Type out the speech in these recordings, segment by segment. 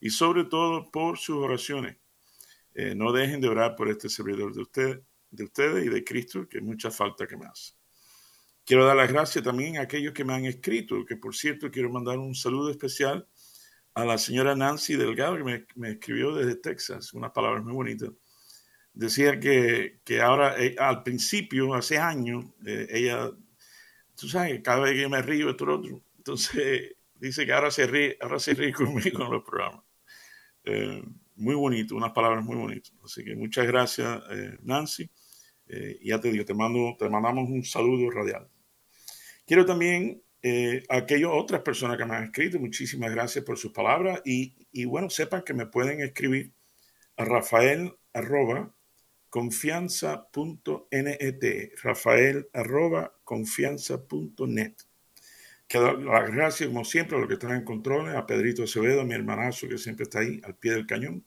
y sobre todo por sus oraciones. Eh, no dejen de orar por este servidor de, usted, de ustedes y de Cristo, que mucha falta que me hace. Quiero dar las gracias también a aquellos que me han escrito, que por cierto quiero mandar un saludo especial a la señora Nancy Delgado, que me, escribió desde Texas, unas palabras muy bonitas. Decía que, que ahora, eh, al principio, hace años, eh, ella, tú sabes, cada vez que me río, esto otro, entonces dice que ahora se ríe, ahora se ríe conmigo en los programas. Eh, muy bonito, unas palabras muy bonitas. Así que muchas gracias, eh, Nancy. Eh, ya te digo, te, mando, te mandamos un saludo radial. Quiero también a aquellas otras personas que me han escrito, muchísimas gracias por sus palabras y, y bueno, sepan que me pueden escribir a rafael arroba confianza.net, rafael arroba confianza.net. Quiero las gracias, como siempre, a los que están en controles, a Pedrito Acevedo, mi hermanazo que siempre está ahí al pie del cañón,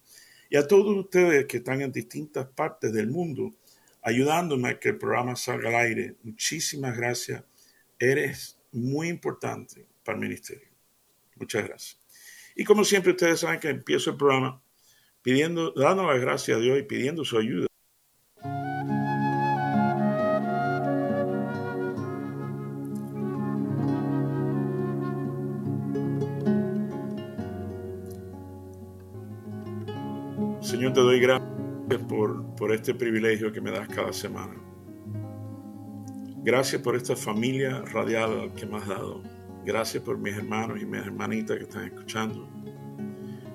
y a todos ustedes que están en distintas partes del mundo ayudándome a que el programa salga al aire. Muchísimas gracias. Eres muy importante para el ministerio. Muchas gracias. Y como siempre, ustedes saben que empiezo el programa pidiendo, dando las gracias a Dios y pidiendo su ayuda. Señor, te doy gracias por, por este privilegio que me das cada semana. Gracias por esta familia radial que me has dado. Gracias por mis hermanos y mis hermanitas que están escuchando.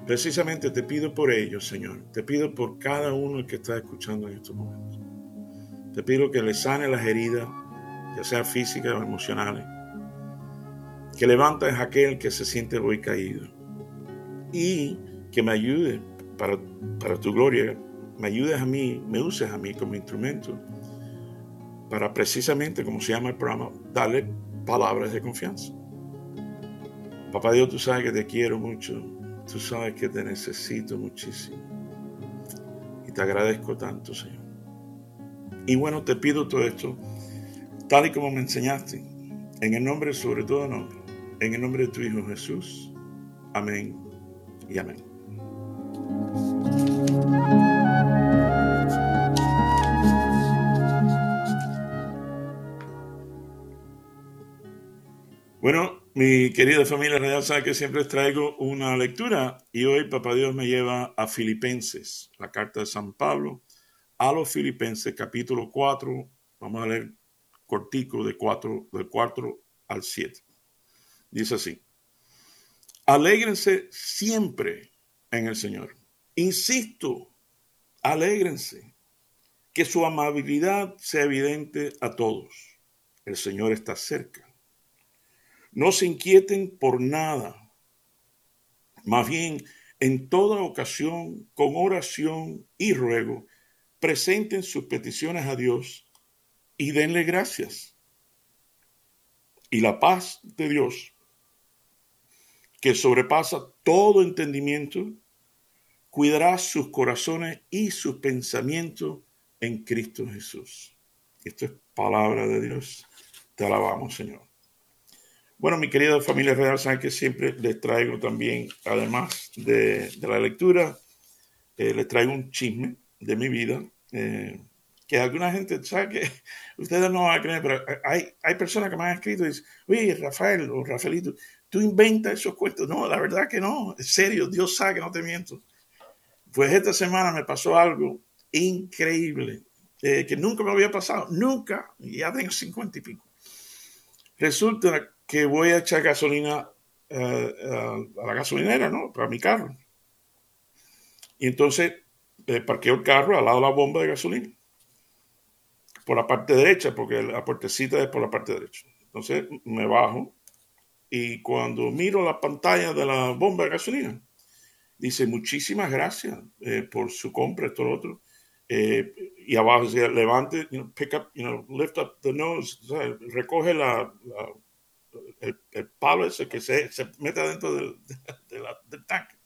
Precisamente te pido por ellos, Señor. Te pido por cada uno que está escuchando en estos momentos. Te pido que le sane las heridas, ya sea físicas o emocionales. Que levantes a aquel que se siente hoy caído. Y que me ayude para, para tu gloria, me ayudes a mí, me uses a mí como instrumento para precisamente, como se llama el programa, darle palabras de confianza. Papá Dios, tú sabes que te quiero mucho, tú sabes que te necesito muchísimo y te agradezco tanto, Señor. Y bueno, te pido todo esto, tal y como me enseñaste, en el nombre, sobre todo nombre, en el nombre de tu Hijo Jesús. Amén y amén. Bueno, mi querida familia real sabe que siempre les traigo una lectura y hoy Papá Dios me lleva a Filipenses, la carta de San Pablo, a los Filipenses capítulo 4, vamos a leer cortico de 4, del 4 al 7. Dice así, alégrense siempre en el Señor. Insisto, alégrense, que su amabilidad sea evidente a todos. El Señor está cerca. No se inquieten por nada. Más bien, en toda ocasión, con oración y ruego, presenten sus peticiones a Dios y denle gracias. Y la paz de Dios, que sobrepasa todo entendimiento, cuidará sus corazones y sus pensamientos en Cristo Jesús. Esto es palabra de Dios. Te alabamos, Señor. Bueno, mi querida familia real, saben que siempre les traigo también, además de, la lectura, eh, les traigo un chisme de mi vida. Eh, que alguna gente sabe que ustedes no van a creer, pero hay, hay personas que me han escrito y dicen, oye, Rafael o Rafaelito, tú inventas esos cuentos. No, la verdad que no, en serio, Dios sabe que no te miento. Pues esta semana me pasó algo increíble, eh, que nunca me había pasado, nunca, ya tengo cincuenta y pico. Resulta que voy a echar gasolina eh, a la gasolinera, ¿no? Para mi carro. Y entonces eh, parqueo el carro al lado de la bomba de gasolina. Por la parte derecha, porque la puertecita es por la parte derecha. Entonces me bajo y cuando miro la pantalla de la bomba de gasolina, dice, muchísimas gracias eh, por su compra, esto lo otro. Eh, y abajo dice, levante, you know, pick up, you know, lift up the nose, recoge la, el, el, palo ese que se, se mete dentro del, del tanque.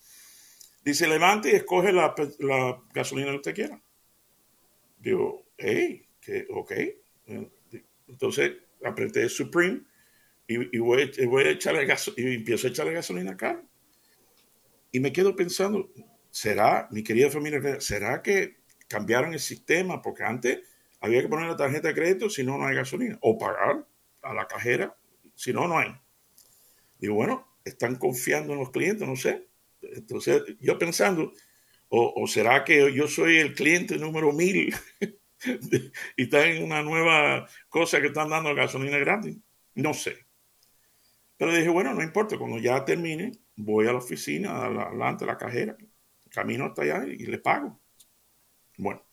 Dice, levante y escoge la, la, gasolina que usted quiera. Digo, hey, que, ok. Entonces apreté Supreme y, y voy, voy, a echarle gasolina y empiezo a echarle gasolina acá. Y me quedo pensando, ¿será, mi querida familia, será que cambiaron el sistema? Porque antes había que poner la tarjeta de crédito si no, no hay gasolina. O pagar a la cajera si no, no hay. Digo, bueno, están confiando en los clientes, no sé. Entonces, yo pensando, o, será que yo soy el cliente número mil y está en una nueva cosa que están dando gasolina gratis? No sé. Pero dije, bueno, no importa, cuando ya termine, voy a la oficina, adelante a la cajera, camino hasta allá y le pago. Bueno,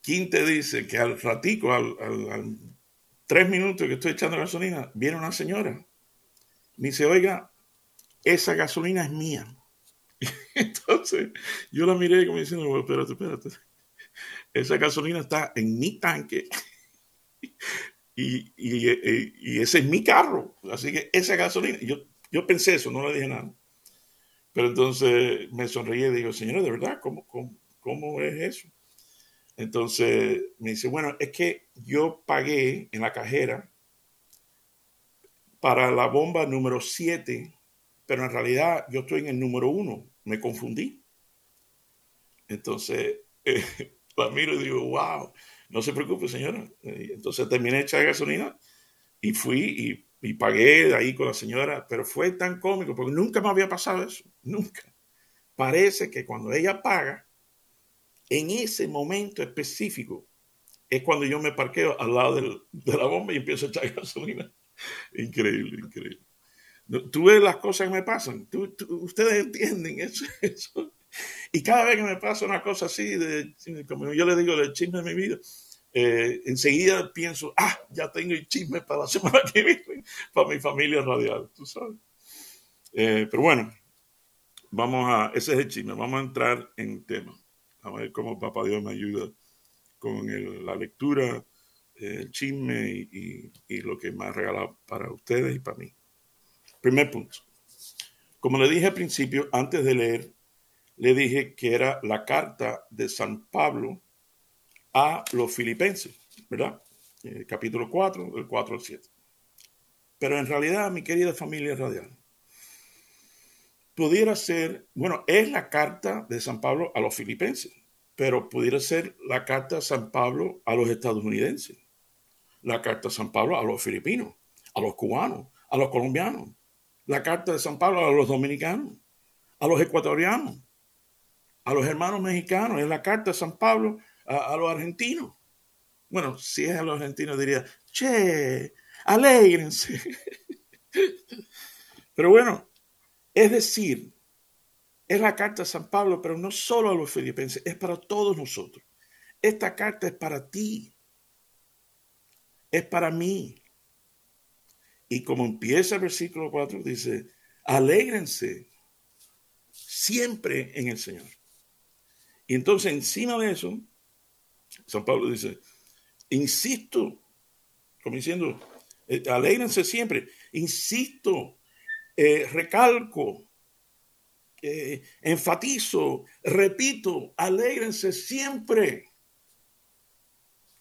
¿quién te dice que al ratico, al tres minutos que estoy echando gasolina, viene una señora. Me dice, oiga, esa gasolina es mía. Entonces, yo la miré como diciendo, espérate, espérate. Esa gasolina está en mi tanque. Y, y, ese es mi carro. Así que esa gasolina, yo, yo pensé eso, no le dije nada. Pero entonces me sonreí y digo, señora, ¿de verdad? ¿Cómo, cómo, cómo es eso? Entonces me dice, bueno, es que yo pagué en la cajera para la bomba número 7, pero en realidad yo estoy en el número 1, me confundí. Entonces eh, la miro y digo, wow, no se preocupe señora. Entonces terminé de echar gasolina y fui y, y pagué ahí con la señora, pero fue tan cómico porque nunca me había pasado eso, nunca. Parece que cuando ella paga, en ese momento específico es cuando yo me parqueo al lado de la bomba y empiezo a echar gasolina. Increíble, increíble. Tú ves las cosas que me pasan, ustedes entienden eso, Y cada vez que me pasa una cosa así, de, como yo le digo, del chisme de mi vida, eh, enseguida pienso, ah, ya tengo el chisme para la semana que viene, para mi familia radial, tú sabes. Eh, pero bueno, vamos a, ese es el chisme, vamos a entrar en tema. A ver cómo Papá Dios me ayuda con la lectura, el chisme y, lo que me ha regalado para ustedes y para mí. Primer punto. Como le dije al principio, antes de leer, le dije que era la carta de San Pablo a los filipenses, ¿verdad? El capítulo 4, del 4 al 7. Pero en realidad, mi querida familia radial, pudiera ser, bueno, es la carta de San Pablo a los filipenses, pero pudiera ser la carta de San Pablo a los estadounidenses, la carta de San Pablo a los filipinos, a los cubanos, a los colombianos, la carta de San Pablo a los dominicanos, a los ecuatorianos, a los hermanos mexicanos, es la carta de San Pablo a, a los argentinos. Bueno, si es a los argentinos diría, che, alégrense. Pero bueno, es decir, es la carta de San Pablo, pero no solo a los filipenses, es para todos nosotros. Esta carta es para ti, es para mí. Y como empieza el versículo 4, dice, alégrense siempre en el Señor. Y entonces encima de eso, San Pablo dice, insisto, como diciendo, eh, alégrense siempre, insisto eh, recalco, eh, enfatizo, repito, alégrense siempre.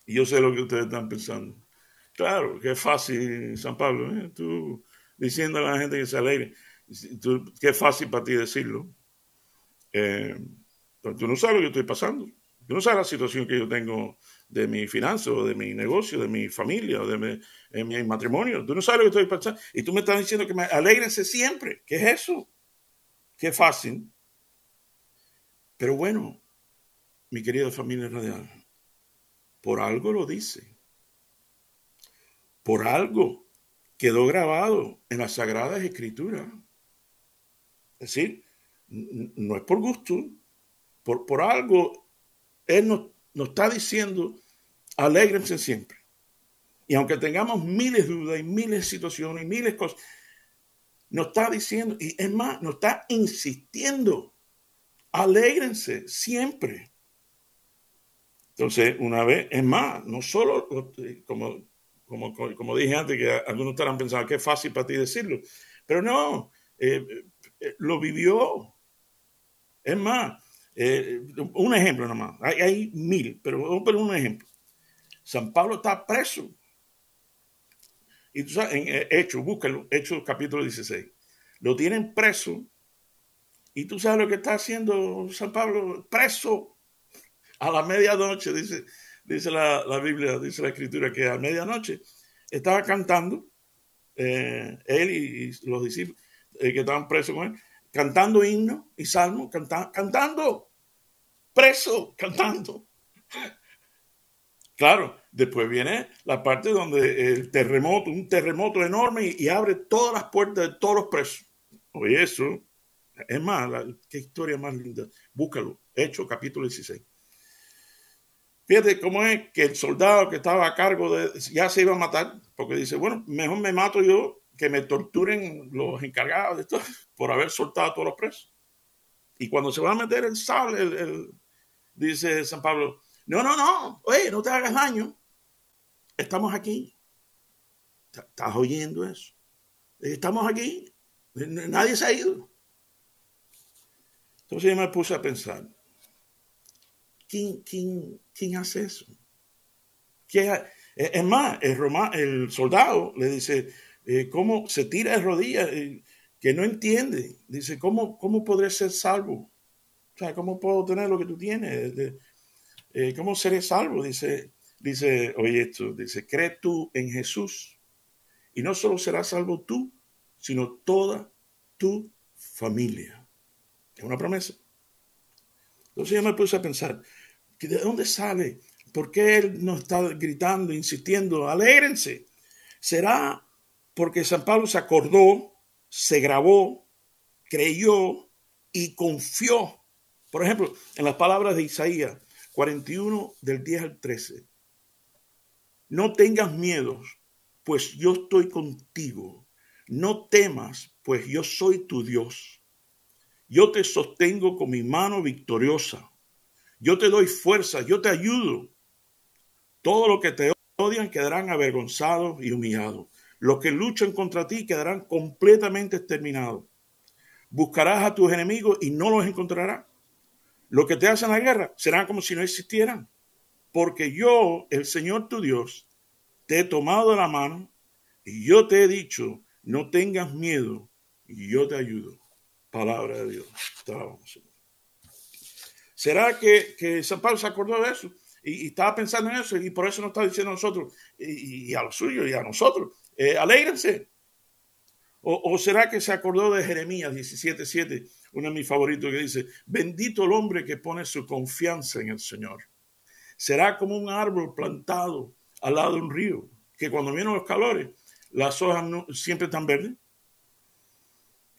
Y yo sé lo que ustedes están pensando. Claro, que es fácil, San Pablo, ¿eh? tú diciendo a la gente que se alegre, qué fácil para ti decirlo. pero tú no sabes lo que estoy pasando. Tú no sabes la situación que yo tengo de mi finanzas, de mi negocio, de mi familia, o de mi, matrimonio. Tú no sabes lo que estoy pensando. Y tú me estás diciendo que me alegrense siempre. ¿Qué es eso? Qué fácil. Pero bueno, mi querida familia radial, por algo lo dice. Por algo quedó grabado en las Sagradas Escrituras. Es decir, no es por gusto, por, por algo Él nos está diciendo, alégrense siempre. Y aunque tengamos miles de dudas y miles de situaciones y miles de cosas, nos está diciendo, y es más, nos está insistiendo, alégrense siempre. Entonces, una vez, es más, no solo, como, como, como dije antes, que algunos estarán pensando que fácil para ti decirlo, pero no, eh, eh, lo vivió. Es más, eh, un ejemplo nomás, hay, hay mil, pero vamos a poner un ejemplo. San Pablo está preso y tú sabes, en eh, Hechos, búscalo, Hechos capítulo 16. Lo tienen preso. Y tú sabes lo que está haciendo San Pablo, preso a la medianoche, dice, dice la, Biblia, dice la escritura, que a medianoche estaba cantando, eh, él y, los discípulos que estaban presos con él, cantando himnos y salmos, cantando, preso, cantando. Claro, después viene la parte donde el terremoto, un terremoto enorme y, abre todas las puertas de todos los presos. Oye, eso es más, qué historia más linda. Búscalo, Hecho capítulo 16. Fíjate cómo es que el soldado que estaba a cargo de, ya se iba a matar, porque dice, bueno, mejor me mato yo que me torturen los encargados de esto por haber soltado a todos los presos. Y cuando se va a meter el sable, dice San Pablo, no, no, no. Oye, no te hagas daño. Estamos aquí. ¿Estás oyendo eso? Estamos aquí. Nadie se ha ido. Entonces yo me puse a pensar, ¿quién, quién, quién hace eso? Es más, el, el soldado le dice, eh, ¿cómo se tira de rodillas? Eh, que no entiende. Dice, ¿cómo, cómo podré ser salvo? O sea, ¿cómo puedo tener lo que tú tienes? Eh, ¿cómo seré salvo? Dice, dice, oye esto, dice, cree tú en Jesús y no solo serás salvo tú, sino toda tu familia. Es una promesa. Entonces yo me puse a pensar, ¿de dónde sale? ¿Por qué él nos está gritando, insistiendo? Alégrense. ¿Será porque San Pablo se acordó, se grabó, creyó y confió? Por ejemplo, en las palabras de Isaías, 41 del 10 al 13. No tengas miedo, pues yo estoy contigo. No temas, pues yo soy tu Dios. Yo te sostengo con mi mano victoriosa. Yo te doy fuerza, yo te ayudo. Todo lo que te odian quedarán avergonzados y humillados. Los que luchan contra ti quedarán completamente exterminados. Buscarás a tus enemigos y no los encontrarás. Lo que te hacen la guerra será como si no existieran. Porque yo, el Señor tu Dios, te he tomado de la mano y yo te he dicho, no tengas miedo y yo te ayudo. Palabra de Dios. ¿Será que, San Pablo se acordó de eso? Y, estaba pensando en eso y por eso nos está diciendo a nosotros y, a los suyos y a nosotros, eh, alégrense. O, será que se acordó de Jeremías 17:7, uno de mis favoritos, que dice: Bendito el hombre que pone su confianza en el Señor. Será como un árbol plantado al lado de un río, que cuando vienen los calores, las hojas siempre están verdes.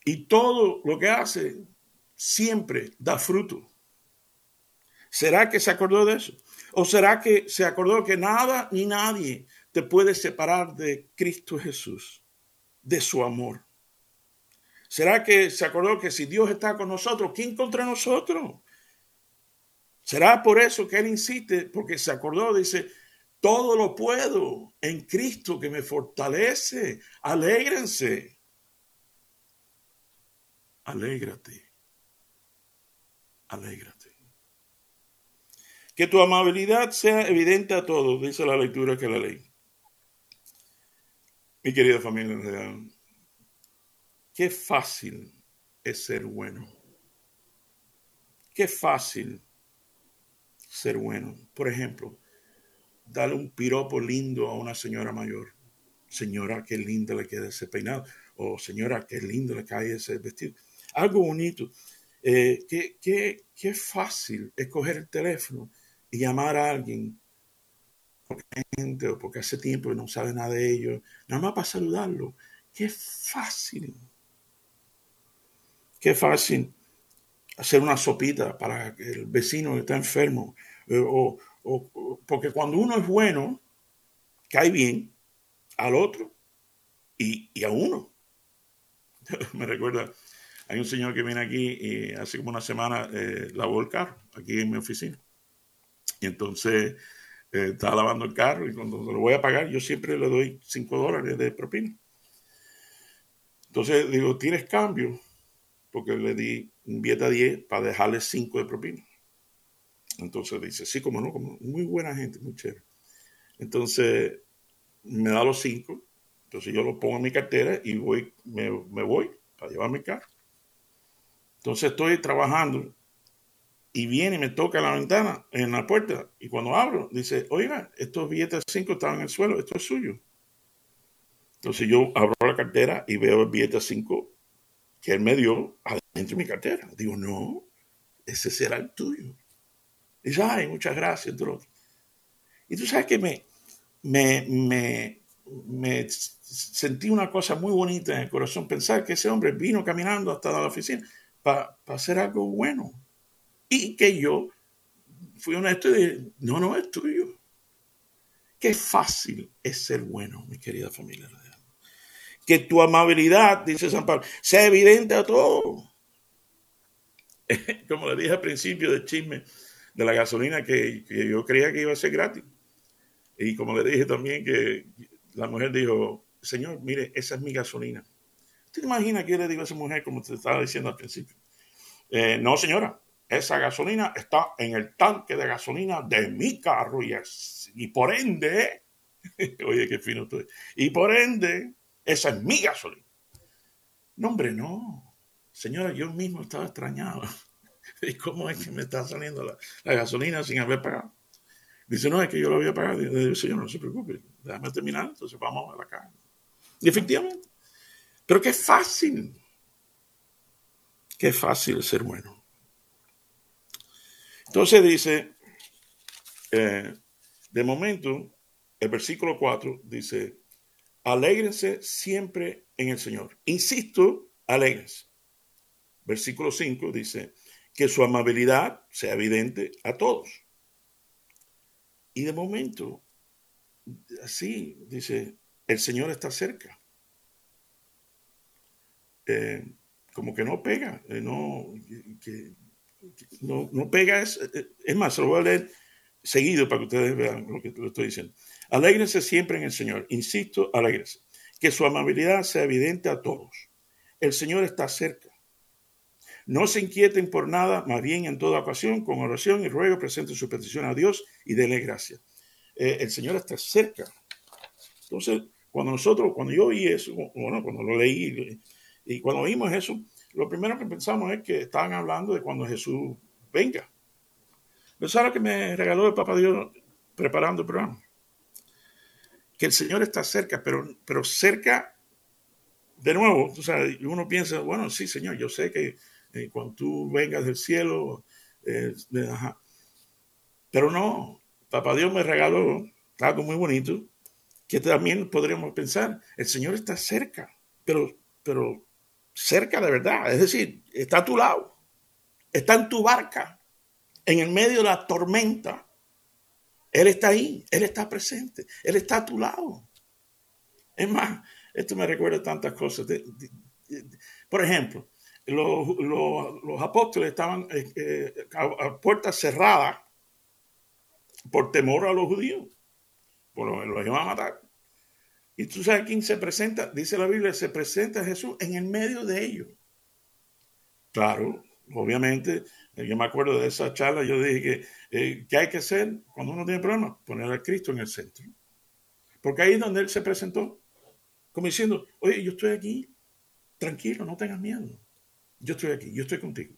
Y todo lo que hace siempre da fruto. ¿Será que se acordó de eso? ¿O será que se acordó que nada ni nadie te puede separar de Cristo Jesús? De su amor. ¿Será que se acordó que si Dios está con nosotros, ¿quién contra nosotros? ¿Será por eso que Él insiste? Porque se acordó, dice, todo lo puedo en Cristo que me fortalece. Alégrense. Alégrate. Alégrate. Que tu amabilidad sea evidente a todos, dice la lectura que la ley. Mi querida familia, qué fácil es ser bueno. Qué fácil ser bueno. Por ejemplo, darle un piropo lindo a una señora mayor. Señora, qué lindo le queda ese peinado. O señora, qué lindo le cae ese vestido. Algo bonito. Eh, qué, qué, qué fácil es coger el teléfono y llamar a alguien gente o porque hace tiempo que no sabe nada de ellos, nada más para saludarlo. Qué fácil. Qué fácil hacer una sopita para el vecino que está enfermo. Eh, o, porque cuando uno es bueno, cae bien al otro y, a uno. me recuerda, hay un señor que viene aquí y hace como una semana eh, lavó el carro aquí en mi oficina. Y entonces eh, estaba lavando el carro y cuando lo voy a pagar, yo siempre le doy 5 dólares de propina. Entonces digo, ¿tienes cambio? Porque le di un billete 10 para dejarle 5 de propina. Entonces dice, sí, como no, como muy buena gente, muy chévere. Entonces me da los 5. Entonces yo lo pongo en mi cartera y voy, me, me voy para llevar mi carro. Entonces estoy trabajando y viene y me toca la ventana, en la puerta, y cuando abro, dice, oiga, estos billetes 5 estaban en el suelo, esto es suyo. Entonces yo abro la cartera y veo el billete 5 que él me dio adentro de mi cartera. Digo, no, ese será el tuyo. Dice, ay, muchas gracias, Y tú sabes que me, me, me, me sentí una cosa muy bonita en el corazón, pensar que ese hombre vino caminando hasta la oficina para hacer algo bueno. Y que yo fui honesto y dije, no, no es tuyo. Qué fácil es ser bueno, mi querida familia. Que tu amabilidad, dice San Pablo, sea evidente a todos. Como le dije al principio del chisme de la gasolina, que, que yo creía que iba a ser gratis. Y como le dije también que la mujer dijo, Señor, mire, esa es mi gasolina. ¿Usted imagina qué le digo a esa mujer como te estaba diciendo al principio? Eh, no, señora, esa gasolina está en el tanque de gasolina de mi carro y, por ende, oye, qué fino estoy, y por ende, esa es mi gasolina. No, hombre, no. Señora, yo mismo estaba extrañado. ¿Y cómo es que me está saliendo la, gasolina sin haber pagado? Dice, no, es que yo lo había pagado. Y dice, señor, no se preocupe, déjame terminar, entonces vamos a la caja. Y efectivamente, pero qué fácil, qué fácil ser bueno. Entonces dice, eh, de momento, el versículo 4 dice, alégrense siempre en el Señor. Insisto, alégrense. Versículo 5 dice, que su amabilidad sea evidente a todos. Y de momento, así dice, el Señor está cerca. Eh, como que no pega, eh, no, que, no, no pega, es, es más, se lo voy a leer seguido para que ustedes vean lo que lo estoy diciendo. Alégrense siempre en el Señor, insisto, alégrense. Que su amabilidad sea evidente a todos. El Señor está cerca. No se inquieten por nada, más bien en toda ocasión, con oración y ruego, presenten su petición a Dios y denle gracia. Eh, el Señor está cerca. Entonces, cuando nosotros, cuando yo oí eso, bueno, cuando lo leí y cuando oímos eso, lo primero que pensamos es que estaban hablando de cuando Jesús venga. Es que me regaló el Papa Dios preparando el programa. Que el Señor está cerca, pero, pero cerca, de nuevo, uno piensa, bueno, sí, Señor, yo sé que eh, cuando tú vengas del cielo, eh, pero no, Papá Dios me regaló algo muy bonito, que también podríamos pensar, el Señor está cerca, pero, pero cerca de verdad, es decir, está a tu lado, está en tu barca, en el medio de la tormenta. Él está ahí, Él está presente, Él está a tu lado. Es más, esto me recuerda tantas cosas. por ejemplo, los, apóstoles estaban eh, eh, a, puertas cerradas por temor a los judíos, por lo los iban a matar. Y tú sabes quién se presenta, dice la Biblia, se presenta Jesús en el medio de ellos. Claro, obviamente, yo me acuerdo de esa charla, yo dije que, eh, ¿qué hay que hacer cuando uno tiene problemas? Poner a Cristo en el centro. Porque ahí es donde Él se presentó, como diciendo, oye, yo estoy aquí, tranquilo, no tengas miedo. Yo estoy aquí, yo estoy contigo.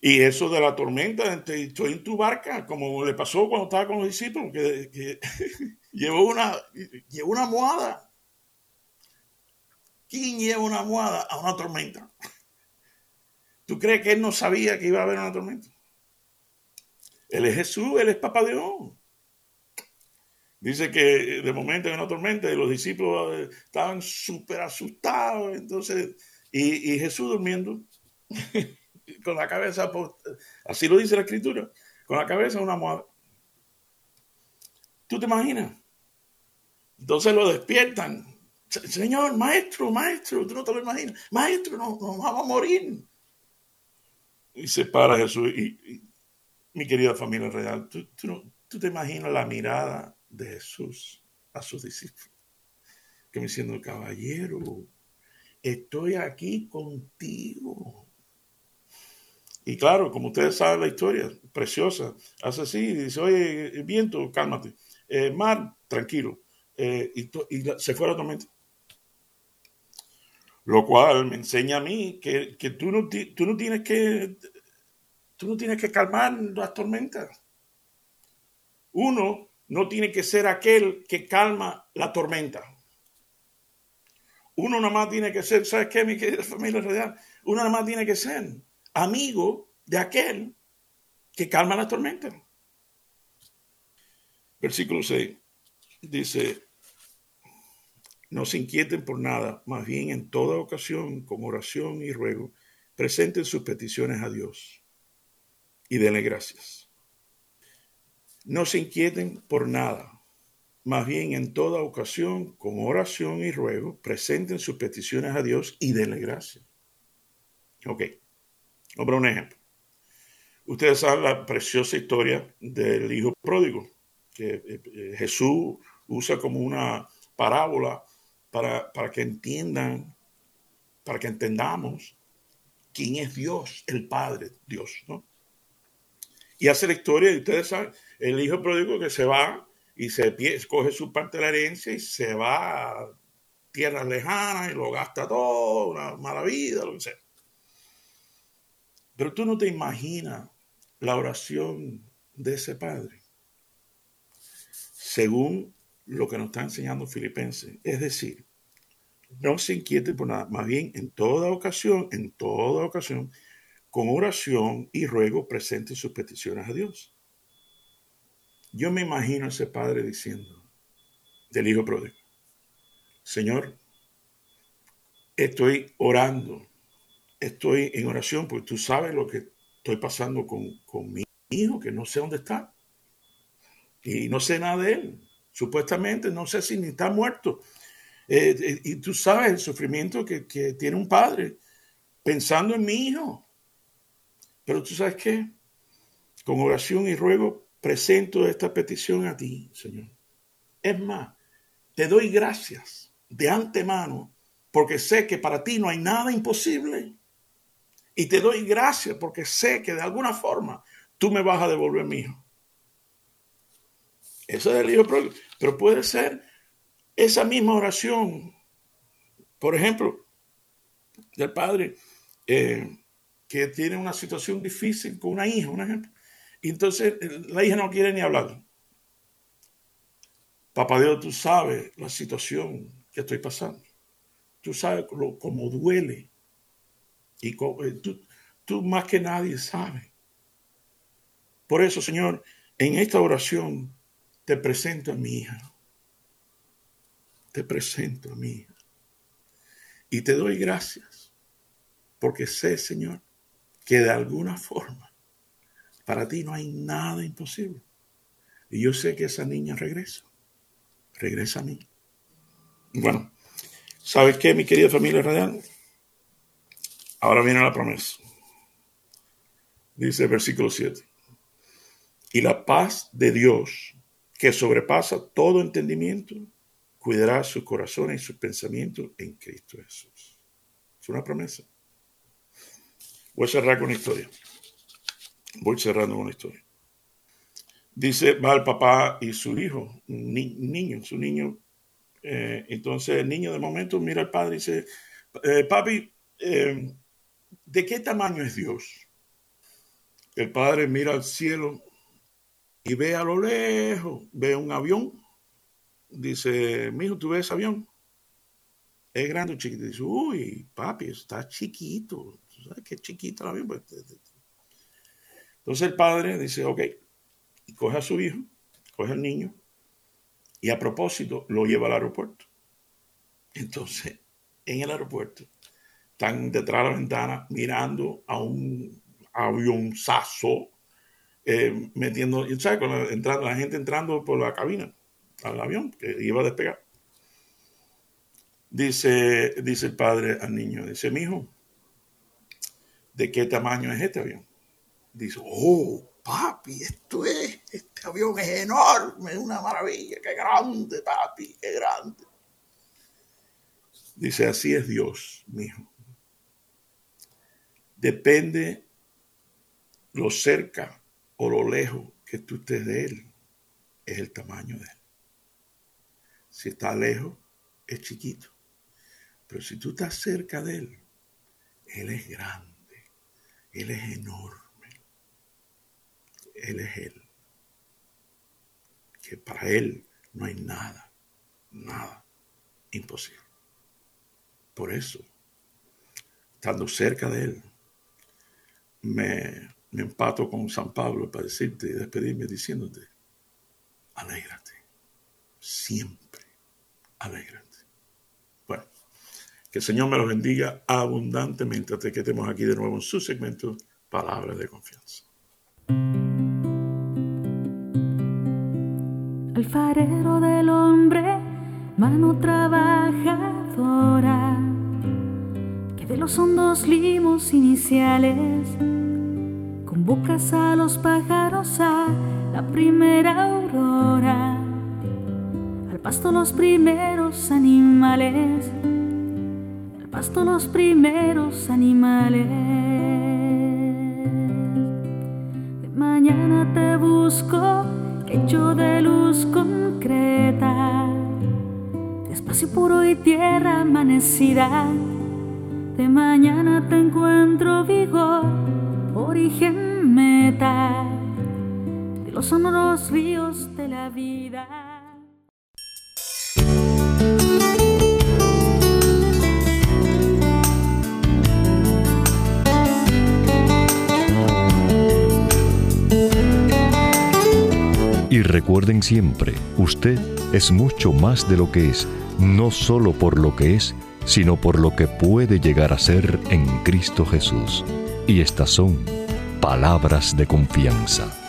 Y eso de la tormenta, estoy en tu barca, como le pasó cuando estaba con los discípulos, que, llevó, una, llevó una almohada. ¿Quién lleva una almohada a una tormenta? ¿Tú crees que él no sabía que iba a haber una tormenta? Él es Jesús, él es Papá Dios. Dice que de momento en una tormenta los discípulos eh, estaban súper asustados, entonces, y, y Jesús durmiendo. con la cabeza, así lo dice la escritura, con la cabeza una almohada. ¿Tú te imaginas? Entonces lo despiertan. Señor, maestro, maestro, tú no te lo imaginas. Maestro, nos no, vamos a morir. Y se para Jesús y, mi querida familia real, ¿tú, tú, te imaginas la mirada de Jesús a sus discípulos. Que me diciendo, caballero, estoy aquí contigo. Y claro, como ustedes saben la historia, preciosa, hace así y dice, oye, viento, cálmate. Eh, mar, tranquilo. Eh, y, se fue la tormenta. Lo cual me enseña a mí que, tú, no, tú, no tienes que, tú no tienes que calmar las tormentas. Uno no tiene que ser aquel que calma la tormenta. Uno nada más tiene que ser, ¿sabes qué, mi querida familia real? Uno nada más tiene que ser amigo de aquel que calma la tormenta. Versículo 6 dice, no se inquieten por nada, más bien en toda ocasión, con oración y ruego, presenten sus peticiones a Dios y denle gracias. No se inquieten por nada, más bien en toda ocasión, con oración y ruego, presenten sus peticiones a Dios y denle gracias. Ok, vamos un ejemplo. Ustedes saben la preciosa historia del hijo pródigo, que eh, eh, Jesús usa como una parábola para, para que entiendan, para que entendamos quién es Dios, el Padre, Dios, ¿no? Y hace la historia, y ustedes saben, el hijo pródigo que se va y se coge su parte de la herencia y se va a tierras lejanas y lo gasta todo, una mala vida, lo que sea. Pero tú no te imaginas la oración de ese padre, según lo que nos está enseñando Filipenses. Es decir, no se inquiete por nada, más bien en toda ocasión, en toda ocasión, con oración y ruego presente sus peticiones a Dios. Yo me imagino a ese padre diciendo del hijo pródigo, Señor, estoy orando, estoy en oración porque tú sabes lo que estoy pasando con, con mi hijo, que no sé dónde está. Y no sé nada de él. Supuestamente no sé si ni está muerto. Eh, eh, y tú sabes el sufrimiento que, que tiene un padre pensando en mi hijo. Pero tú sabes qué? Con oración y ruego presento esta petición a ti, Señor. Es más, te doy gracias de antemano porque sé que para ti no hay nada imposible. Y te doy gracias porque sé que de alguna forma tú me vas a devolver mi hijo. Eso es el hijo Pero puede ser esa misma oración, por ejemplo, del padre eh, que tiene una situación difícil con una hija, un ejemplo. Y entonces eh, la hija no quiere ni hablar. Papá Dios, tú sabes la situación que estoy pasando. Tú sabes cómo duele y eh, tú, más que nadie sabes. Por eso, Señor, en esta oración te presento a mi hija. Te presento a mi hija. Y te doy gracias porque sé, Señor, que de alguna forma para ti no hay nada imposible. Y yo sé que esa niña regresa. Regresa a mí. Bueno, ¿sabes qué, mi querida familia radial? Ahora viene la promesa. Dice el versículo 7. Y la paz de Dios, que sobrepasa todo entendimiento, cuidará sus corazones y sus pensamientos en Cristo Jesús. Es una promesa. Voy a cerrar con la historia. Voy cerrando con la historia. Dice, va el papá y su hijo, un niño, su niño. Eh, entonces el niño de momento mira al padre y dice, eh, papi, eh, ¿de qué tamaño es Dios? El padre mira al cielo y ve a lo lejos, ve un avión. Dice, mijo, ¿tú ves ese avión? Es grande o chiquito. Dice, uy, papi, está chiquito. ¿Tú sabes qué chiquito el avión? Pues, Entonces el padre dice, ok, y coge a su hijo, coge al niño, y a propósito lo lleva al aeropuerto. Entonces, en el aeropuerto, están detrás de la ventana mirando a un avionzazo eh, metiendo, ¿sabes? La, entrando, la gente entrando por la cabina al avión que iba a despegar. Dice, dice el padre al niño, dice, mi hijo, ¿de qué tamaño es este avión? Dice, oh, papi, esto es, este avión es enorme, es una maravilla, qué grande, papi, qué grande. Dice, así es Dios, mi hijo. Depende lo cerca o lo lejos que tú estés de Él, es el tamaño de Él. Si está lejos, es chiquito. Pero si tú estás cerca de Él, Él es grande, Él es enorme, Él es Él. Que para Él no hay nada, nada imposible. Por eso, estando cerca de Él, me, empato con San Pablo para decirte y despedirme diciéndote, alégrate, siempre alégrate. Bueno, que el Señor me los bendiga abundantemente hasta que estemos aquí de nuevo en su segmento Palabras de Confianza. Alfarero del hombre, mano trabajadora, de los hondos limos iniciales convocas a los pájaros a la primera aurora, al pasto los primeros animales, al pasto los primeros animales. De mañana te busco, hecho de luz concreta, espacio puro y tierra amanecida. De mañana te encuentro vigor, origen meta de los sonoros ríos de la vida. Y recuerden siempre, usted es mucho más de lo que es, no solo por lo que es, sino por lo que puede llegar a ser en Cristo Jesús. Y estas son palabras de confianza.